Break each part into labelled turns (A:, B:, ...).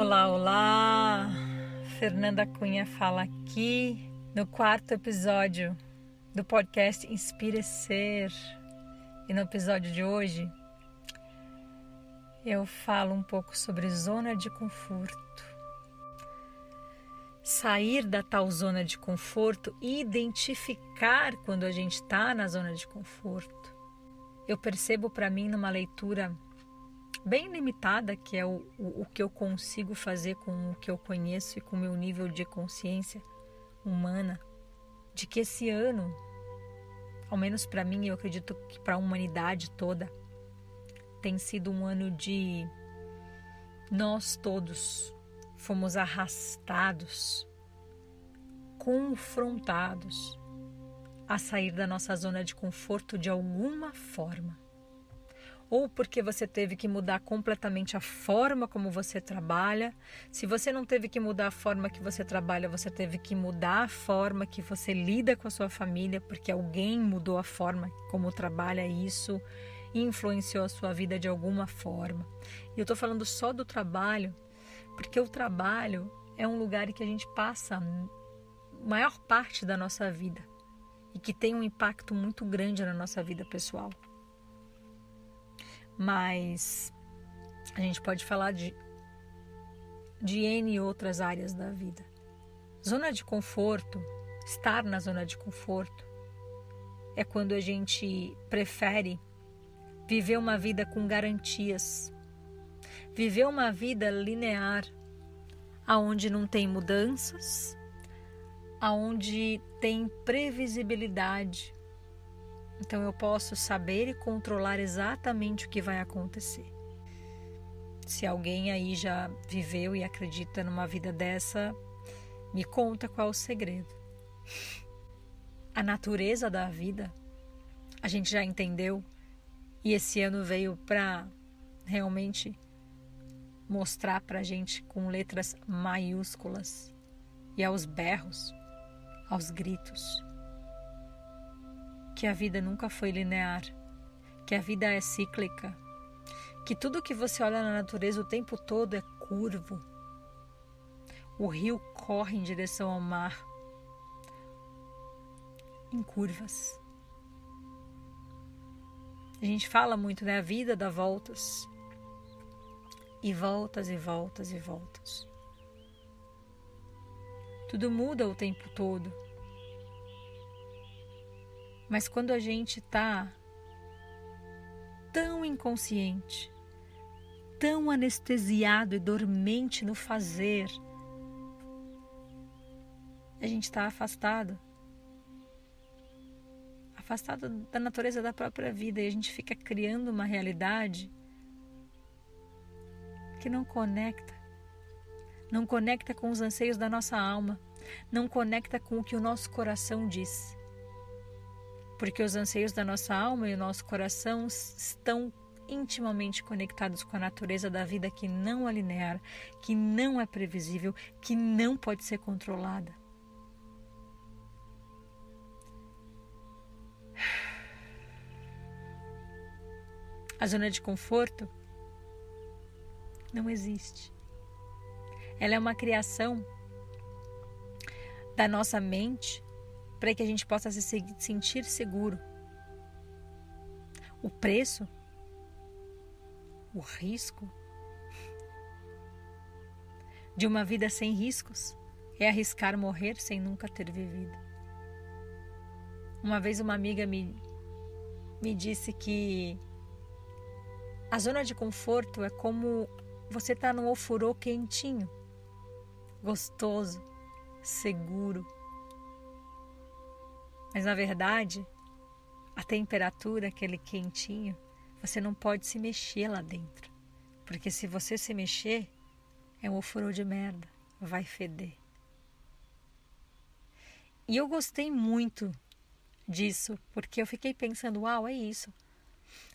A: Olá, olá! Fernanda Cunha fala aqui no quarto episódio do podcast Inspire Ser. E no episódio de hoje eu falo um pouco sobre zona de conforto. Sair da tal zona de conforto e identificar quando a gente está na zona de conforto. Eu percebo para mim numa leitura bem limitada, que é o, o, o, que eu consigo fazer com o que eu conheço e com o meu nível de consciência humana, de que esse ano, ao menos para mim, eu acredito que para a humanidade toda, tem sido um ano de nós todos fomos arrastados, confrontados a sair da nossa zona de conforto de alguma forma ou porque você teve que mudar completamente a forma como você trabalha. Se você não teve que mudar a forma que você trabalha, você teve que mudar a forma que você lida com a sua família, porque alguém mudou a forma como trabalha isso influenciou a sua vida de alguma forma. E eu estou falando só do trabalho, porque o trabalho é um lugar em que a gente passa a maior parte da nossa vida e que tem um impacto muito grande na nossa vida pessoal mas a gente pode falar de, de N outras áreas da vida. Zona de conforto, estar na zona de conforto, é quando a gente prefere viver uma vida com garantias, viver uma vida linear, aonde não tem mudanças, aonde tem previsibilidade, então eu posso saber e controlar exatamente o que vai acontecer. Se alguém aí já viveu e acredita numa vida dessa, me conta qual o segredo. A natureza da vida, a gente já entendeu e esse ano veio para realmente mostrar para gente com letras maiúsculas e aos berros, aos gritos que a vida nunca foi linear, que a vida é cíclica, que tudo que você olha na natureza o tempo todo é curvo. O rio corre em direção ao mar, em curvas. A gente fala muito, né? A vida dá voltas. E voltas e voltas e voltas. Tudo muda o tempo todo. Mas quando a gente está tão inconsciente, tão anestesiado e dormente no fazer, a gente está afastado. Afastado da natureza da própria vida e a gente fica criando uma realidade que não conecta, não conecta com os anseios da nossa alma, não conecta com o que o nosso coração diz porque os anseios da nossa alma e o nosso coração estão intimamente conectados com a natureza da vida que não é linear, que não é previsível, que não pode ser controlada. A zona de conforto não existe. Ela é uma criação da nossa mente para que a gente possa se sentir seguro. O preço, o risco de uma vida sem riscos é arriscar morrer sem nunca ter vivido. Uma vez uma amiga me, me disse que a zona de conforto é como você estar tá num ofurô quentinho, gostoso, seguro mas na verdade, a temperatura, aquele quentinho, você não pode se mexer lá dentro. Porque se você se mexer, é um ofurô de merda, vai feder. E eu gostei muito disso, porque eu fiquei pensando, uau, é isso.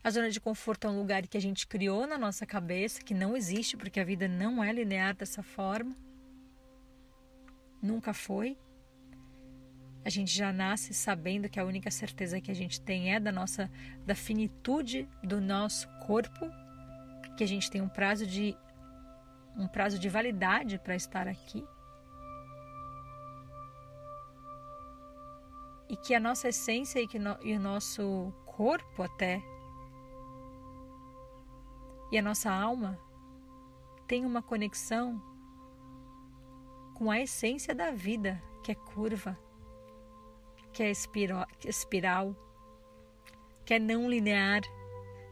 A: A zona de conforto é um lugar que a gente criou na nossa cabeça, que não existe, porque a vida não é linear dessa forma. Nunca foi. A gente já nasce sabendo que a única certeza que a gente tem é da nossa da finitude do nosso corpo, que a gente tem um prazo de um prazo de validade para estar aqui. E que a nossa essência e, que no, e o nosso corpo até e a nossa alma tem uma conexão com a essência da vida, que é curva, que é espiral, que é não linear,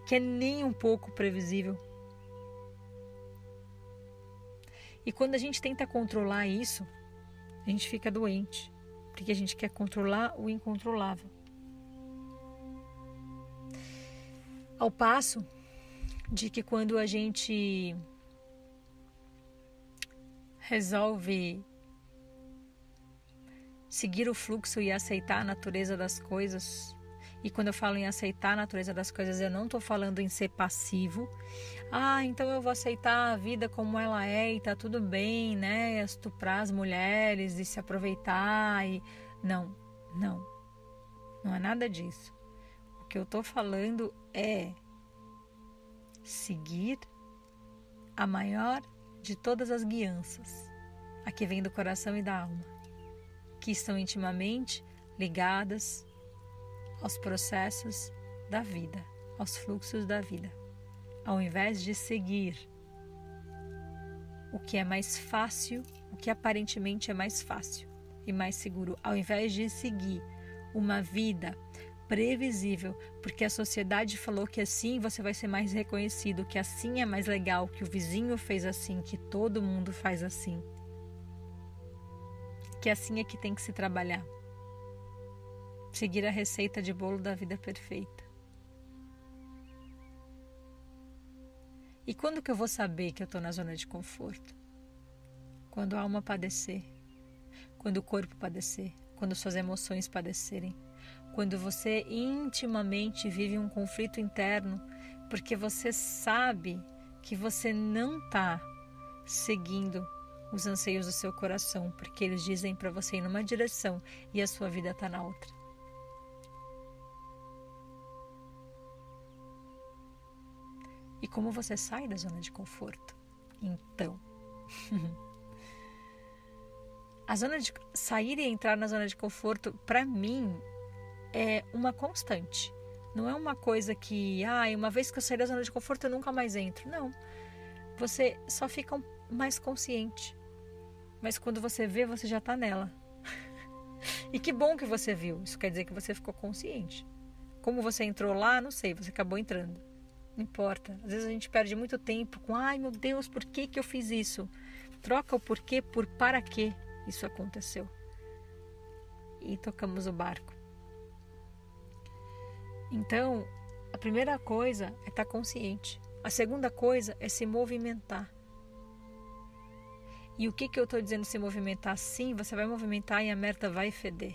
A: que é nem um pouco previsível. E quando a gente tenta controlar isso, a gente fica doente, porque a gente quer controlar o incontrolável. Ao passo de que quando a gente resolve seguir o fluxo e aceitar a natureza das coisas. E quando eu falo em aceitar a natureza das coisas, eu não estou falando em ser passivo. Ah, então eu vou aceitar a vida como ela é e tá tudo bem, né? Estuprar as mulheres e se aproveitar e não, não. Não é nada disso. O que eu estou falando é seguir a maior de todas as guianças, a que vem do coração e da alma, que estão intimamente ligadas aos processos da vida, aos fluxos da vida, ao invés de seguir o que é mais fácil, o que aparentemente é mais fácil e mais seguro, ao invés de seguir uma vida previsível, porque a sociedade falou que assim você vai ser mais reconhecido, que assim é mais legal, que o vizinho fez assim, que todo mundo faz assim. Que assim é que tem que se trabalhar. Seguir a receita de bolo da vida perfeita. E quando que eu vou saber que eu estou na zona de conforto? Quando a alma padecer, quando o corpo padecer, quando suas emoções padecerem quando você intimamente vive um conflito interno, porque você sabe que você não está seguindo os anseios do seu coração, porque eles dizem para você ir numa direção e a sua vida está na outra. E como você sai da zona de conforto? Então, a zona de sair e entrar na zona de conforto, para mim, é uma constante. Não é uma coisa que, ah, uma vez que eu sair da zona de conforto eu nunca mais entro. Não. Você só fica mais consciente. Mas quando você vê, você já está nela. e que bom que você viu. Isso quer dizer que você ficou consciente. Como você entrou lá, não sei, você acabou entrando. Não importa. Às vezes a gente perde muito tempo com, ai meu Deus, por que, que eu fiz isso? Troca o porquê por para que isso aconteceu. E tocamos o barco. Então, a primeira coisa é estar consciente. A segunda coisa é se movimentar. E o que, que eu estou dizendo se movimentar? Sim, você vai movimentar e a merda vai feder.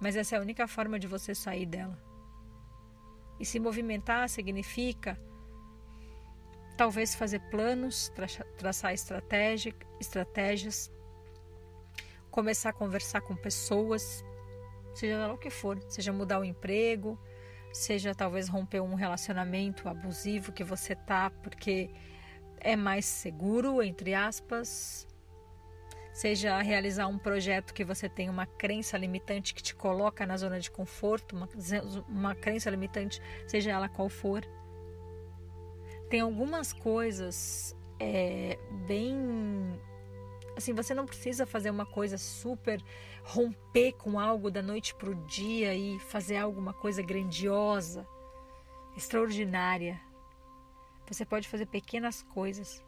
A: Mas essa é a única forma de você sair dela. E se movimentar significa talvez fazer planos, traçar estratégias, começar a conversar com pessoas, seja lá o que for, seja mudar o emprego, seja talvez romper um relacionamento abusivo que você tá porque é mais seguro, entre aspas, seja realizar um projeto que você tem uma crença limitante que te coloca na zona de conforto, uma, uma crença limitante, seja ela qual for. Tem algumas coisas é, bem Assim, você não precisa fazer uma coisa super romper com algo da noite para o dia e fazer alguma coisa grandiosa, extraordinária. Você pode fazer pequenas coisas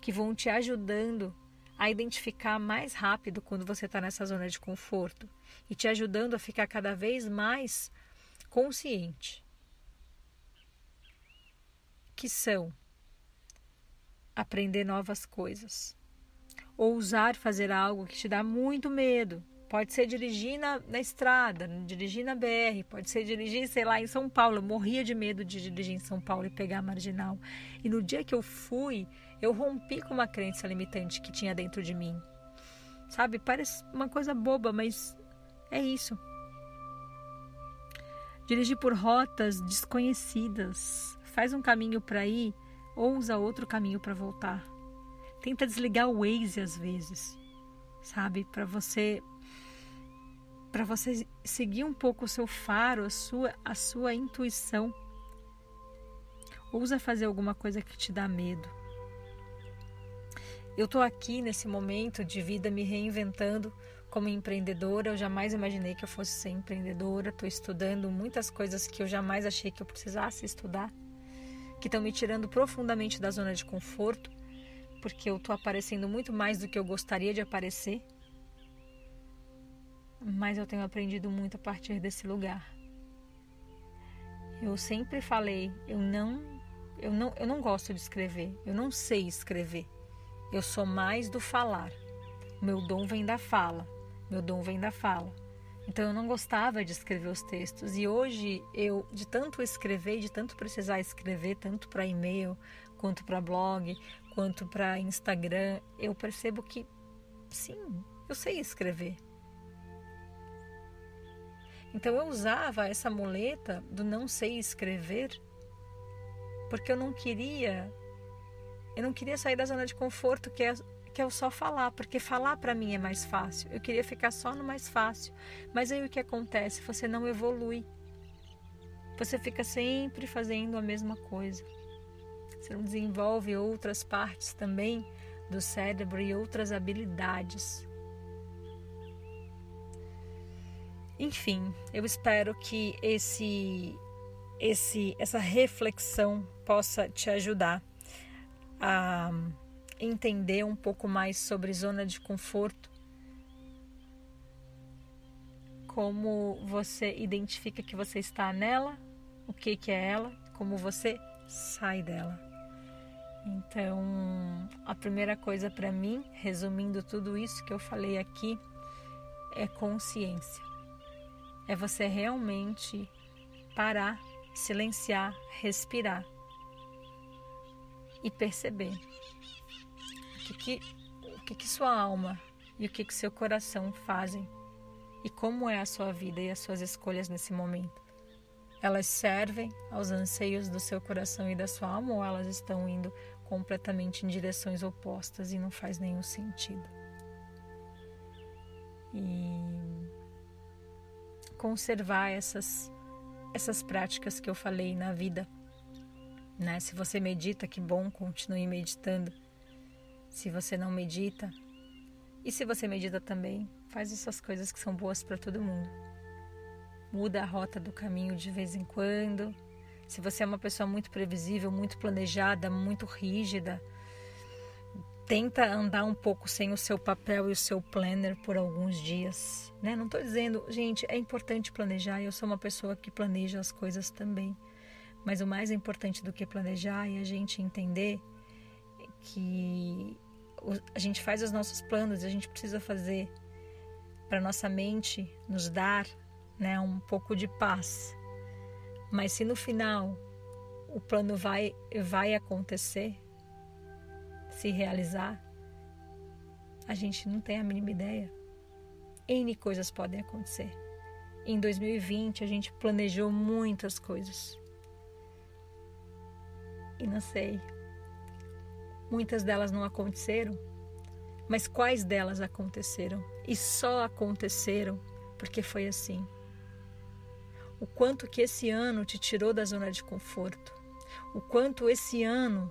A: que vão te ajudando a identificar mais rápido quando você está nessa zona de conforto e te ajudando a ficar cada vez mais consciente. Que são aprender novas coisas ousar fazer algo que te dá muito medo. Pode ser dirigir na, na, estrada, dirigir na BR, pode ser dirigir, sei lá, em São Paulo. Eu morria de medo de dirigir em São Paulo e pegar a marginal. E no dia que eu fui, eu rompi com uma crença limitante que tinha dentro de mim. Sabe? Parece uma coisa boba, mas é isso. Dirigir por rotas desconhecidas. Faz um caminho para ir, ou usa outro caminho para voltar Tenta desligar o Waze às vezes, sabe? Para você para você seguir um pouco o seu faro, a sua a sua intuição. Ousa fazer alguma coisa que te dá medo. Eu estou aqui nesse momento de vida me reinventando como empreendedora. Eu jamais imaginei que eu fosse ser empreendedora. Estou estudando muitas coisas que eu jamais achei que eu precisasse estudar, que estão me tirando profundamente da zona de conforto, porque eu estou aparecendo muito mais do que eu gostaria de aparecer. Mas eu tenho aprendido muito a partir desse lugar. Eu sempre falei, eu não, eu não, eu não gosto de escrever. Eu não sei escrever. Eu sou mais do falar. Meu dom vem da fala. Meu dom vem da fala. Então eu não gostava de escrever os textos e hoje eu de tanto escrever, de tanto precisar escrever, tanto para e-mail, quanto para blog, quanto para Instagram, eu percebo que sim, eu sei escrever. Então eu usava essa muleta do não sei escrever porque eu não queria eu não queria sair da zona de conforto que é que é só falar, porque falar para mim é mais fácil. Eu queria ficar só no mais fácil. Mas aí o que acontece? Você não evolui. Você fica sempre fazendo a mesma coisa. Você não desenvolve outras partes também do cérebro e outras habilidades. Enfim, eu espero que esse esse essa reflexão possa te ajudar a entender um pouco mais sobre zona de conforto, como você identifica que você está nela, o que, que é ela, como você sai dela. Então, a primeira coisa para mim, resumindo tudo isso que eu falei aqui, é consciência. É você realmente parar, silenciar, respirar e perceber que, que, o que, que sua alma e o que, que seu coração fazem e como é a sua vida e as suas escolhas nesse momento. Elas servem aos anseios do seu coração e da sua alma ou elas estão indo completamente em direções opostas e não faz nenhum sentido? E conservar essas essas práticas que eu falei na vida, né? Se você medita, que bom, continue meditando se você não medita. E se você medita também, faz essas coisas que são boas para todo mundo. Muda a rota do caminho de vez em quando. Se você é uma pessoa muito previsível, muito planejada, muito rígida, tenta andar um pouco sem o seu papel e o seu planner por alguns dias, né? Não estou dizendo, gente, é importante planejar. Eu sou uma pessoa que planeja as coisas também, mas o mais importante do que planejar é a gente entender que a gente faz os nossos planos, a gente precisa fazer para nossa mente nos dar, né, um pouco de paz. Mas se no final o plano vai vai acontecer, se realizar, a gente não tem a mínima ideia. N coisas podem acontecer. Em 2020 a gente planejou muitas coisas. E não sei, Muitas delas não aconteceram, mas quais delas aconteceram? E só aconteceram porque foi assim. O quanto que esse ano te tirou da zona de conforto, o quanto esse ano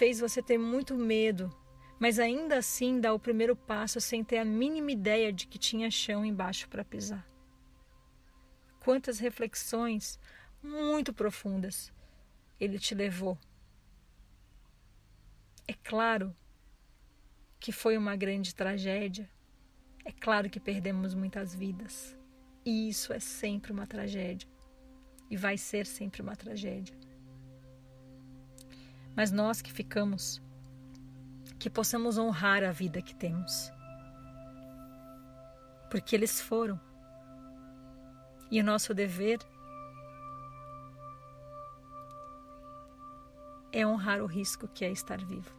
A: fez você ter muito medo, mas ainda assim dar o primeiro passo sem ter a mínima ideia de que tinha chão embaixo para pisar. Quantas reflexões muito profundas ele te levou é claro que foi uma grande tragédia. É claro que perdemos muitas vidas. E isso é sempre uma tragédia. E vai ser sempre uma tragédia. Mas nós que ficamos, que possamos honrar a vida que temos. Porque eles foram. E o nosso dever é honrar o risco que é estar vivo.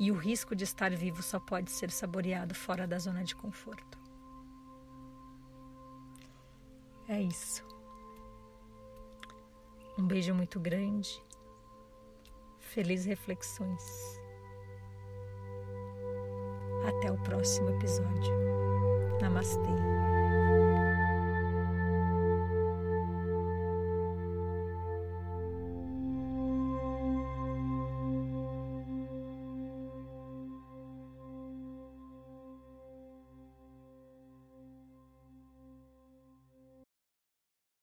A: E o risco de estar vivo só pode ser saboreado fora da zona de conforto. É isso. Um beijo muito grande. Felizes reflexões. Até o próximo episódio. Namastê.